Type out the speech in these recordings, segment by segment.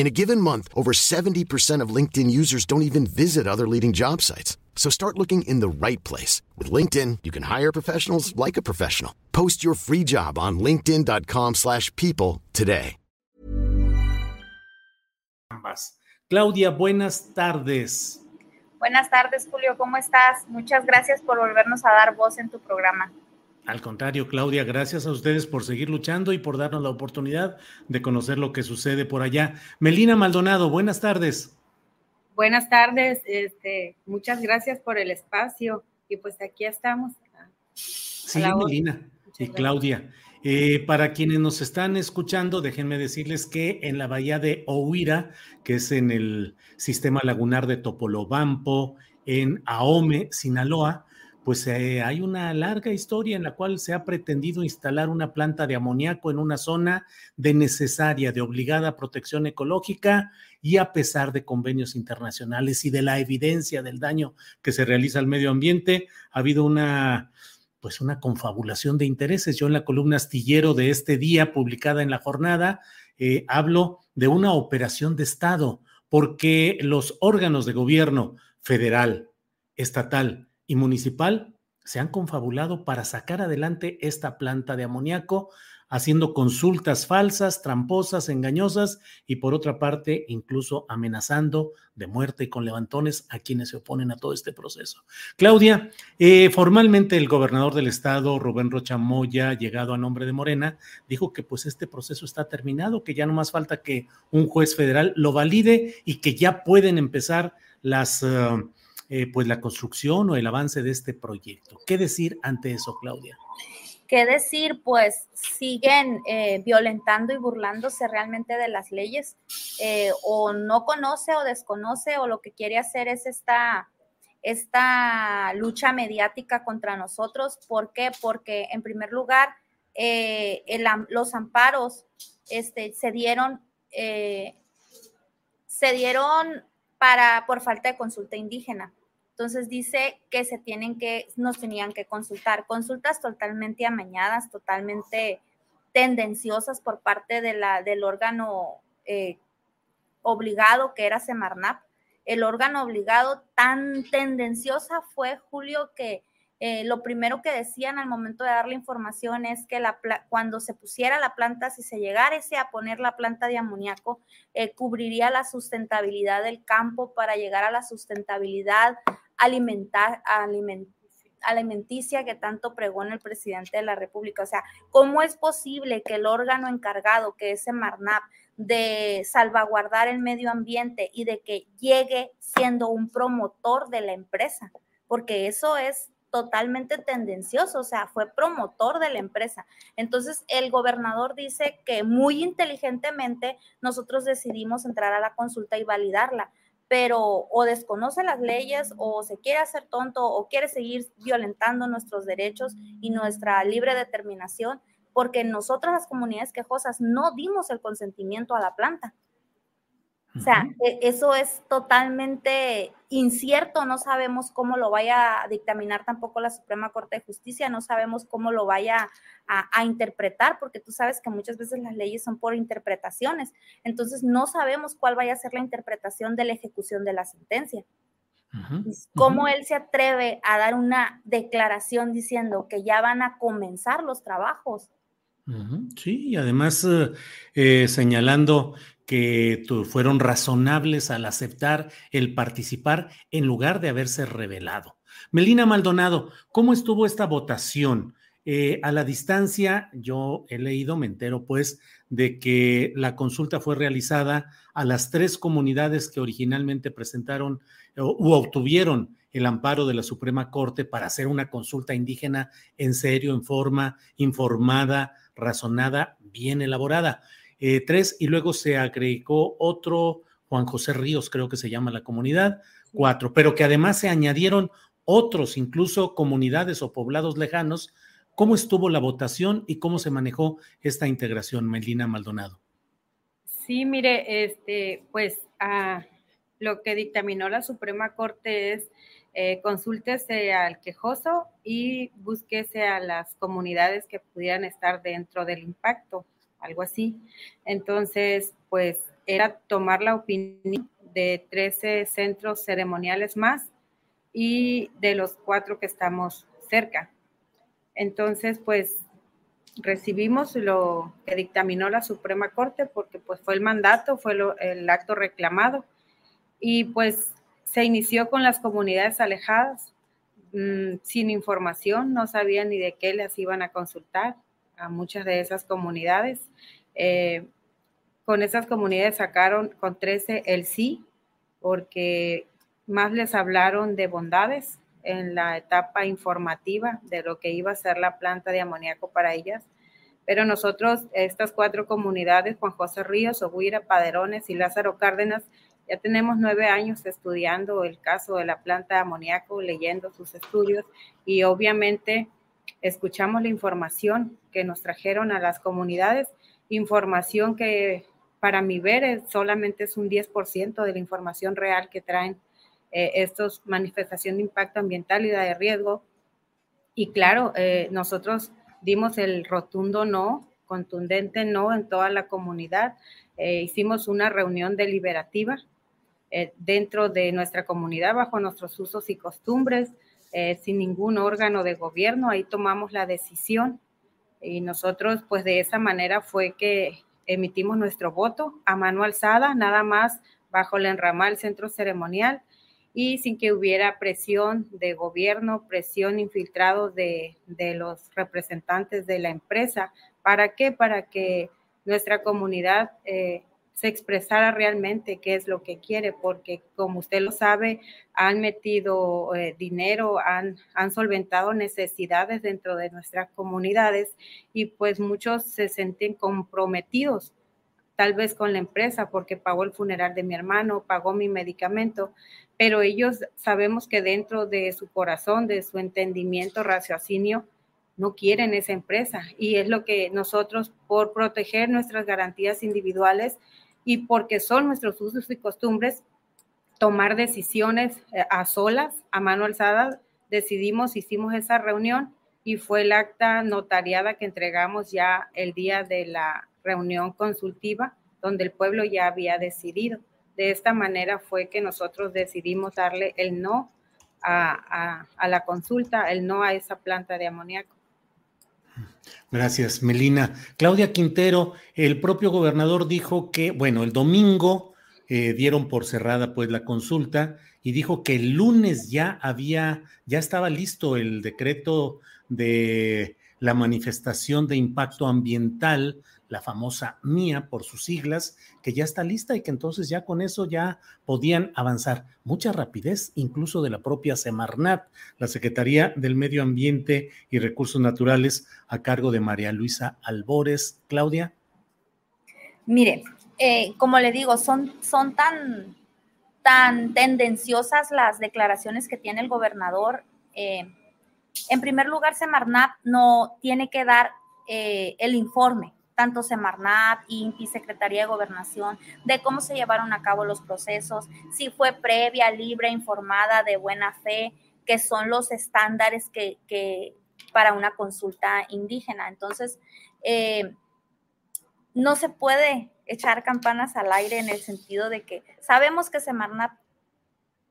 In a given month, over 70% of LinkedIn users don't even visit other leading job sites. So start looking in the right place. With LinkedIn, you can hire professionals like a professional. Post your free job on linkedin.com slash people today. Claudia, buenas tardes. Buenas tardes, Julio. ¿Cómo estás? Muchas gracias por volvernos a dar voz en tu programa. Al contrario, Claudia, gracias a ustedes por seguir luchando y por darnos la oportunidad de conocer lo que sucede por allá. Melina Maldonado, buenas tardes. Buenas tardes, este, muchas gracias por el espacio y pues aquí estamos. Sí, Melina y Claudia. Eh, para quienes nos están escuchando, déjenme decirles que en la bahía de Ohuira, que es en el sistema lagunar de Topolobampo, en Ahome, Sinaloa, pues eh, hay una larga historia en la cual se ha pretendido instalar una planta de amoníaco en una zona de necesaria, de obligada protección ecológica y a pesar de convenios internacionales y de la evidencia del daño que se realiza al medio ambiente, ha habido una pues una confabulación de intereses. Yo en la columna astillero de este día, publicada en la jornada, eh, hablo de una operación de Estado, porque los órganos de gobierno federal, estatal, y municipal se han confabulado para sacar adelante esta planta de amoníaco, haciendo consultas falsas, tramposas, engañosas y por otra parte incluso amenazando de muerte con levantones a quienes se oponen a todo este proceso. Claudia, eh, formalmente el gobernador del estado, Rubén Rocha Moya, llegado a nombre de Morena, dijo que pues este proceso está terminado, que ya no más falta que un juez federal lo valide y que ya pueden empezar las... Uh, eh, pues la construcción o el avance de este proyecto. ¿Qué decir ante eso, Claudia? ¿Qué decir? Pues siguen eh, violentando y burlándose realmente de las leyes, eh, o no conoce o desconoce, o lo que quiere hacer es esta, esta lucha mediática contra nosotros. ¿Por qué? Porque en primer lugar, los amparos este, se dieron, se dieron para, por falta de consulta indígena. Entonces dice que se tienen que, nos tenían que consultar, consultas totalmente amañadas, totalmente tendenciosas por parte de la, del órgano eh, obligado que era Semarnap. El órgano obligado tan tendenciosa fue Julio que eh, lo primero que decían al momento de dar la información es que la, cuando se pusiera la planta, si se llegara a poner la planta de amoníaco, eh, cubriría la sustentabilidad del campo para llegar a la sustentabilidad alimentar, alimenticia que tanto pregona el presidente de la República. O sea, ¿cómo es posible que el órgano encargado, que es Marnap, de salvaguardar el medio ambiente y de que llegue siendo un promotor de la empresa? Porque eso es totalmente tendencioso, o sea, fue promotor de la empresa. Entonces, el gobernador dice que muy inteligentemente nosotros decidimos entrar a la consulta y validarla pero o desconoce las leyes o se quiere hacer tonto o quiere seguir violentando nuestros derechos y nuestra libre determinación, porque nosotras las comunidades quejosas no dimos el consentimiento a la planta. O sea, e, eso es totalmente incierto, no sabemos cómo lo vaya a dictaminar tampoco la Suprema Corte de Justicia, no sabemos cómo lo vaya a, interpretar, porque tú sabes que muchas veces las leyes son por interpretaciones, entonces no sabemos cuál vaya a ser la interpretación de la ejecución de la sentencia. ¿Cómo él se atreve a dar una declaración diciendo que ya van a comenzar los trabajos? Sí, y además eh, eh, señalando que fueron razonables al aceptar el participar en lugar de haberse revelado. Melina Maldonado, ¿cómo estuvo esta votación? Eh, a la distancia, yo he leído, me entero pues, de que la consulta fue realizada a las tres comunidades que originalmente presentaron u obtuvieron el amparo de la Suprema Corte para hacer una consulta indígena en serio, en forma informada, razonada, bien elaborada. Eh, tres, y luego se agregó otro, Juan José Ríos, creo que se llama la comunidad, cuatro, pero que además se añadieron otros, incluso comunidades o poblados lejanos. ¿Cómo estuvo la votación y cómo se manejó esta integración, Melina Maldonado? Sí, mire, este, pues ah, lo que dictaminó la Suprema Corte es eh, consúltese al quejoso y búsquese a las comunidades que pudieran estar dentro del impacto, algo así. Entonces, pues era tomar la opinión de 13 centros ceremoniales más y de los cuatro que estamos cerca. Entonces, pues recibimos lo que dictaminó la Suprema Corte porque pues fue el mandato, fue el acto reclamado y pues se inició con las comunidades alejadas, mm, sin información, no sabían ni de qué les iban a consultar a muchas de esas comunidades. Eh, con esas comunidades sacaron con 13 el sí, porque más les hablaron de bondades en la etapa informativa de lo que iba a ser la planta de amoníaco para ellas. Pero nosotros, estas cuatro comunidades, Juan José Ríos, Oguira, Paderones y Lázaro Cárdenas, ya tenemos nueve años estudiando el caso de la planta de amoníaco, leyendo sus estudios y obviamente escuchamos la información que nos trajeron a las comunidades, información que para mi ver solamente es un 10% de la información real que traen eh, estos manifestaciones de impacto ambiental y de riesgo. Y claro, eh, nosotros dimos el rotundo no, contundente no en toda la comunidad. Eh, hicimos una reunión deliberativa dentro de nuestra comunidad bajo nuestros usos y costumbres, eh, sin ningún órgano de gobierno. Ahí tomamos la decisión y nosotros pues de esa manera fue que emitimos nuestro voto a mano alzada, nada más bajo el enramal centro ceremonial y sin que hubiera presión de gobierno, presión infiltrado de, de los representantes de la empresa. ¿Para qué? Para que nuestra comunidad eh, se expresara realmente qué es lo que quiere, porque como usted lo sabe, han metido eh, dinero, han, han solventado necesidades dentro de nuestras comunidades y pues muchos se sienten comprometidos tal vez con la empresa porque pagó el funeral de mi hermano, pagó mi medicamento, pero ellos sabemos que dentro de su corazón, de su entendimiento, raciocinio, no quieren esa empresa. Y es lo que nosotros, por proteger nuestras garantías individuales, y porque son nuestros usos y costumbres tomar decisiones eh, a solas, a mano alzada, decidimos, hicimos esa reunión y fue el acta notariada que entregamos ya el día de la reunión consultiva, donde el pueblo ya había decidido. De esta manera fue que nosotros decidimos darle el no a, a la consulta, el no a esa planta de amoníaco. Gracias, Melina. Claudia Quintero, el propio gobernador dijo que, bueno, el domingo eh, dieron por cerrada pues la consulta y dijo que el lunes ya había, ya estaba listo el decreto de la manifestación de impacto ambiental la famosa MIA por sus siglas, que ya está lista y que entonces ya con eso ya podían avanzar. Mucha rapidez, incluso de la propia Semarnat, la Secretaría del Medio Ambiente y Recursos Naturales a cargo de María Luisa Albores. Claudia. Mire, eh, como le digo, son, son tan, tan tendenciosas las declaraciones que tiene el gobernador. Eh, en primer lugar, Semarnat no tiene que dar eh, el informe tanto Semarnat, INPI, Secretaría de Gobernación, de cómo se llevaron a cabo los procesos, si fue previa, libre, informada, de buena fe, que son los estándares que, para una consulta indígena. Entonces, eh, no se puede echar campanas al aire en el sentido de que sabemos que Semarnat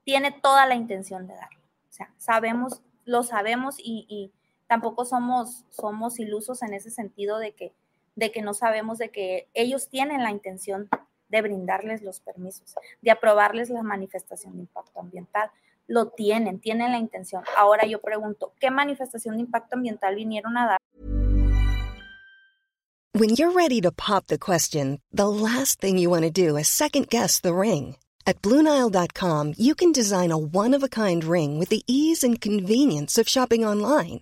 tiene toda la intención de darlo. O sea, sabemos, lo sabemos y, y tampoco somos, somos ilusos en ese sentido de que de que no sabemos de que ellos tienen la intención de brindarles los permisos, de aprobarles la manifestación de impacto ambiental. Lo tienen, tienen la intención. Ahora yo pregunto, ¿qué manifestación de impacto ambiental vinieron a dar? When you're ready to pop the question, the last thing you want to do is second guess the ring. At BlueNile.com, you can design a one-of-a-kind ring with the ease and convenience of shopping online.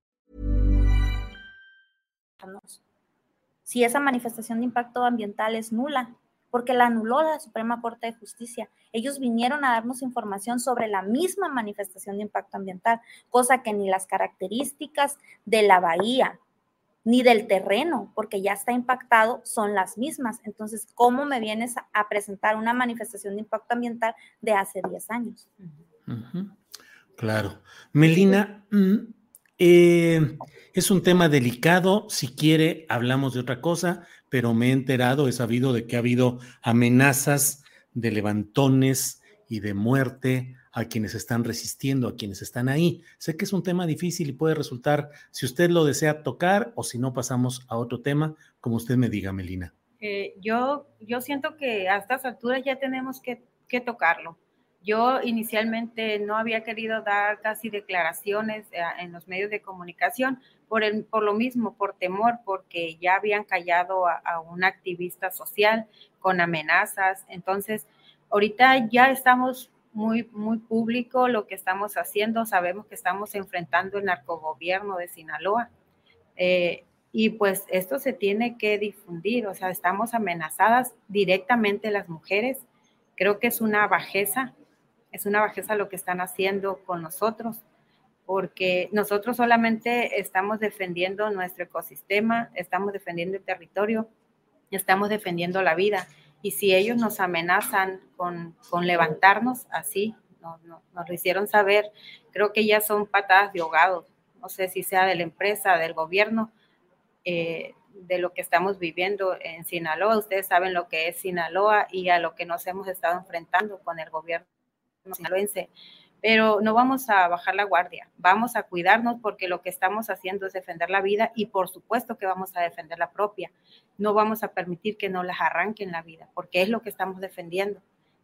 Si esa manifestación de impacto ambiental es nula, porque la anuló la Suprema Corte de Justicia. Ellos vinieron a darnos información sobre la misma manifestación de impacto ambiental, cosa que ni las características de la bahía ni del terreno, porque ya está impactado, son las mismas. Entonces, ¿cómo me vienes a presentar una manifestación de impacto ambiental de hace 10 años? Claro. Melina, mm, eh, es un tema delicado. Si quiere, hablamos de otra cosa, pero me he enterado, he sabido de que ha habido amenazas de levantones y de muerte a quienes están resistiendo, a quienes están ahí. Sé que es un tema difícil y puede resultar, si usted lo desea tocar o si no pasamos a otro tema, como usted me diga, Melina. Eh, yo, yo siento que a estas alturas ya tenemos que, que tocarlo. Yo inicialmente no había querido dar casi declaraciones eh, en los medios de comunicación por, el, por lo mismo, por temor, porque ya habían callado a, a un activista social con amenazas. Entonces, ahorita ya estamos muy, muy público lo que estamos haciendo. Sabemos que estamos enfrentando el narcogobierno de Sinaloa. Eh, y pues esto se tiene que difundir, o sea, estamos amenazadas directamente las mujeres. Creo que es una bajeza es una bajeza lo que están haciendo con nosotros, porque nosotros solamente estamos defendiendo nuestro ecosistema, estamos defendiendo el territorio, estamos defendiendo la vida. Y si ellos nos amenazan con, levantarnos así, nos, lo hicieron saber, creo que ya son patadas de ahogado. No sé si sea de la empresa, del gobierno, eh, de lo que estamos viviendo en Sinaloa. Ustedes saben lo que es Sinaloa y a lo que nos hemos estado enfrentando con el gobierno pero no vamos a bajar la guardia, vamos a cuidarnos porque lo que estamos haciendo es defender la vida y por supuesto que vamos a defender la propia. No vamos a permitir que nos las arranquen la vida porque es lo que estamos defendiendo.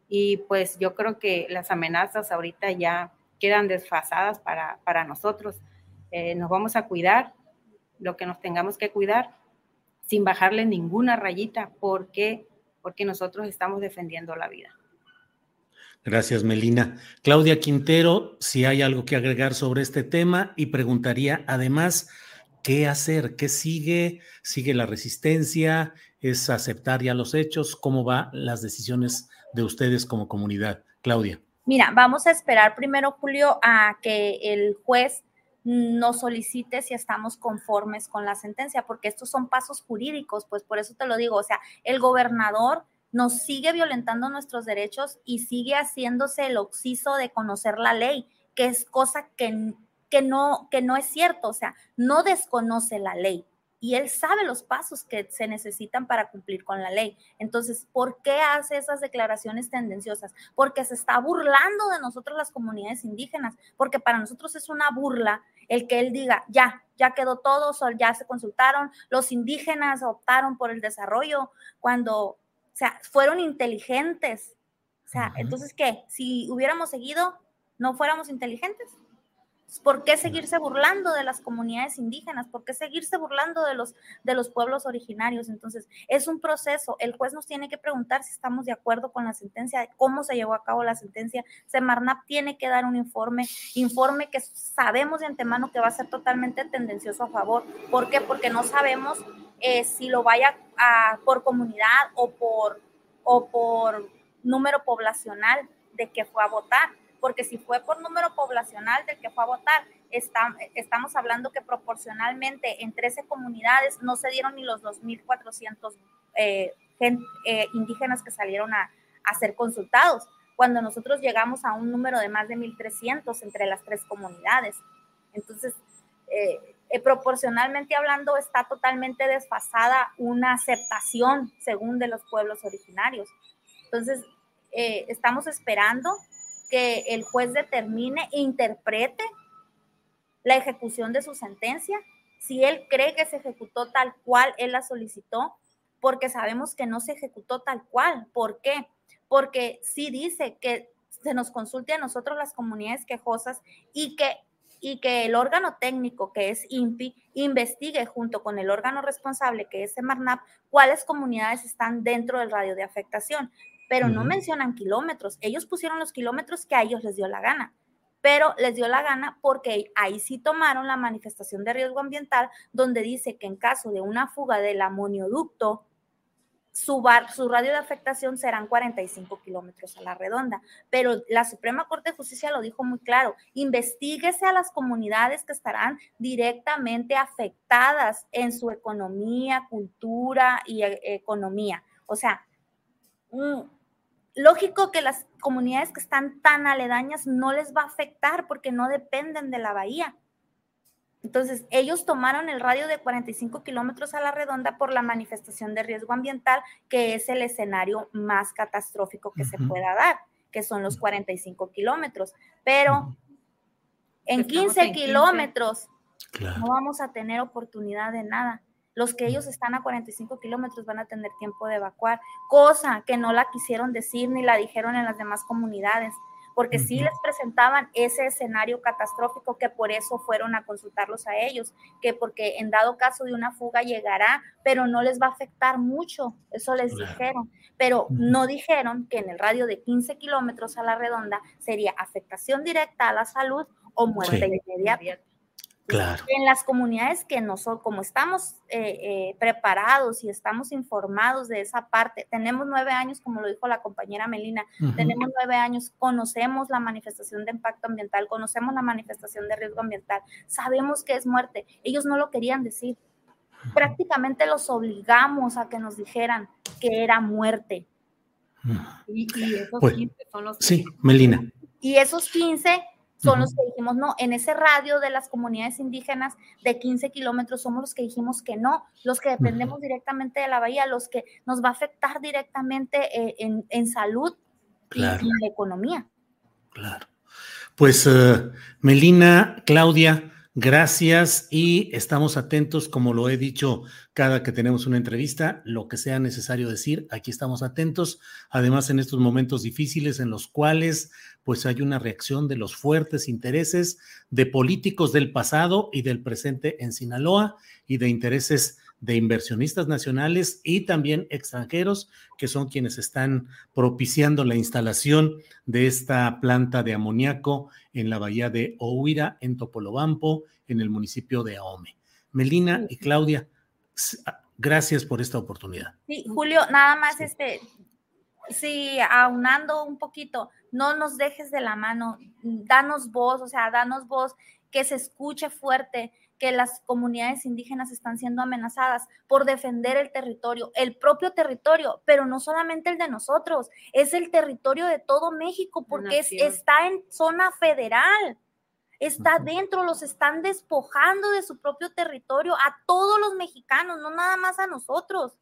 Y pues yo creo que las amenazas ahorita ya quedan desfasadas para, para nosotros. Eh, nos vamos a cuidar lo que nos tengamos que cuidar sin bajarle ninguna rayita porque porque nosotros estamos defendiendo la vida. Gracias, Melina. Claudia Quintero, si hay algo que agregar sobre este tema y preguntaría además, ¿qué hacer? ¿Qué sigue? ¿Sigue la resistencia? ¿Es aceptar ya los hechos? ¿Cómo van las decisiones de ustedes como comunidad? Claudia. Mira, vamos a esperar primero, Julio, a que el juez nos solicite si estamos conformes con la sentencia, porque estos son pasos jurídicos, pues por eso te lo digo, o sea, el gobernador nos sigue violentando nuestros derechos y sigue haciéndose el oxiso de conocer la ley, que es cosa que, que, no, que no es cierto, o sea, no desconoce la ley y él sabe los pasos que se necesitan para cumplir con la ley. Entonces, ¿por qué hace esas declaraciones tendenciosas? Porque se está burlando de nosotros las comunidades indígenas, porque para nosotros es una burla el que él diga, ya, ya quedó todo, ya se consultaron, los indígenas optaron por el desarrollo, cuando o sea, fueron inteligentes. O sea, entonces, ¿qué? Si hubiéramos seguido, ¿no fuéramos inteligentes? ¿Por qué seguirse burlando de las comunidades indígenas? ¿Por qué seguirse burlando de los, de los pueblos originarios? Entonces, es un proceso. El juez nos tiene que preguntar si estamos de acuerdo con la sentencia, cómo se llevó a cabo la sentencia. Semarnap tiene que dar un informe, informe que sabemos de antemano que va a ser totalmente tendencioso a favor. ¿Por qué? Porque no sabemos eh, si lo vaya por comunidad o por, o por número poblacional de que fue a votar, porque si fue por número poblacional del que fue a votar, está, estamos hablando que proporcionalmente en 13 comunidades no se dieron ni los 2.400 eh, eh, indígenas que salieron a, a ser consultados, cuando nosotros llegamos a un número de más de 1.300 entre las tres comunidades. Entonces, eh, eh, proporcionalmente hablando, está totalmente desfasada una aceptación según de los pueblos originarios. Entonces, eh, estamos esperando que el juez determine e interprete la ejecución de su sentencia, si él cree que se ejecutó tal cual él la solicitó, porque sabemos que no se ejecutó tal cual. ¿Por qué? Porque sí dice que se nos consulte a nosotros las comunidades quejosas y que y que el órgano técnico, que es INPI, investigue junto con el órgano responsable, que es Semarnap, cuáles comunidades están dentro del radio de afectación. Pero no mencionan kilómetros. Ellos pusieron los kilómetros que a ellos les dio la gana. Pero les dio la gana porque ahí sí tomaron la manifestación de riesgo ambiental, donde dice que en caso de una fuga del amonioducto, su, radio de afectación serán 45 kilómetros a la redonda. Pero la Suprema Corte de Justicia lo dijo muy claro, investiguese a las comunidades que estarán directamente afectadas en su economía, cultura y eh, economía. O sea, mm, lógico que las comunidades que están tan aledañas no les va a afectar porque no dependen de la bahía. Entonces, ellos tomaron el radio de 45 kilómetros a la redonda por la manifestación de riesgo ambiental, que es el escenario más catastrófico que se pueda dar, que son los 45 kilómetros. Pero en 15 kilómetros no vamos a tener oportunidad de nada. Los que ellos están a 45 kilómetros van a tener tiempo de evacuar, cosa que no la quisieron decir ni la dijeron en las demás comunidades porque sí les presentaban ese escenario catastrófico que por eso fueron a consultarlos a ellos, que porque en dado caso de una fuga llegará, pero no les va a afectar mucho, eso les dijeron, pero no dijeron que en el radio de 15 kilómetros a la redonda sería afectación directa a la salud o muerte inmediata. En las comunidades que nosotros, como estamos eh, eh, preparados y estamos informados de esa parte, tenemos nueve años, como lo dijo la compañera Melina, tenemos nueve años, conocemos la manifestación de impacto ambiental, conocemos la manifestación de riesgo ambiental, sabemos que es muerte. Ellos no lo querían decir. Prácticamente los obligamos a que nos dijeran que era muerte. Y, esos 15 pues, son los Sí, Melina. Y esos 15 son los que dijimos no. En ese radio de las comunidades indígenas de 15 kilómetros somos los que dijimos que no, los que dependemos directamente de la bahía, los que nos va a afectar directamente eh, en, salud y en la economía. Claro. Pues uh, Melina, Claudia, Gracias y estamos atentos, como lo he dicho cada que tenemos una entrevista, lo que sea necesario decir, aquí estamos atentos. Además, en estos momentos difíciles en los cuales pues hay una reacción de los fuertes intereses de políticos del pasado y del presente en Sinaloa y de intereses de inversionistas nacionales y también extranjeros, que son quienes están propiciando la instalación de esta planta de amoníaco en la bahía de Ohuira, en Topolobampo, en el municipio de Ahome. Melina y Claudia, ah, gracias por esta oportunidad. Sí, Julio, nada más este, sí, aunando un poquito, no nos dejes de la mano, danos voz, o sea, danos voz, que se escuche fuerte que las comunidades indígenas están siendo amenazadas por defender el territorio, el propio territorio, pero no solamente el de nosotros, es el territorio de todo México porque está en zona federal. Está dentro, los están despojando de su propio territorio a todos los mexicanos, no nada más a nosotros,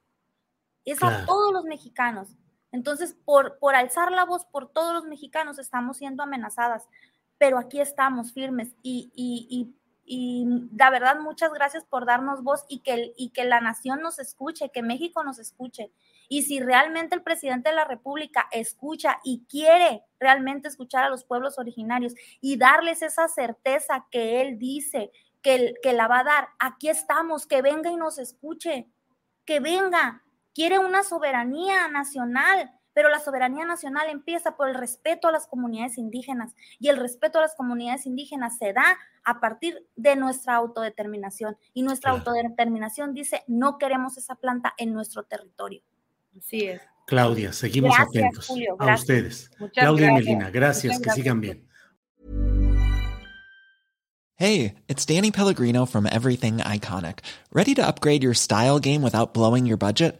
es a todos los mexicanos. Entonces, por, por alzar la voz por todos los mexicanos, estamos siendo amenazadas, pero aquí estamos firmes y, y, y y la verdad, muchas gracias por darnos voz y que, y que la nación nos escuche, que México nos escuche. Y si realmente el presidente de la República escucha y quiere realmente escuchar a los pueblos originarios y darles esa certeza que él dice que, que la va a dar, aquí estamos, que venga y nos escuche, que venga. Quiere una soberanía nacional, pero la soberanía nacional empieza por el respeto a las comunidades indígenas y el respeto a las comunidades indígenas se da a partir de nuestra autodeterminación y nuestra autodeterminación dice no queremos esa planta en nuestro territorio. Así es. Claudia, seguimos atentos a ustedes. Claudia y Melina, gracias, que sigan bien. Hey, it's Danny Pellegrino from Everything Iconic. Ready to upgrade your style game without blowing your budget?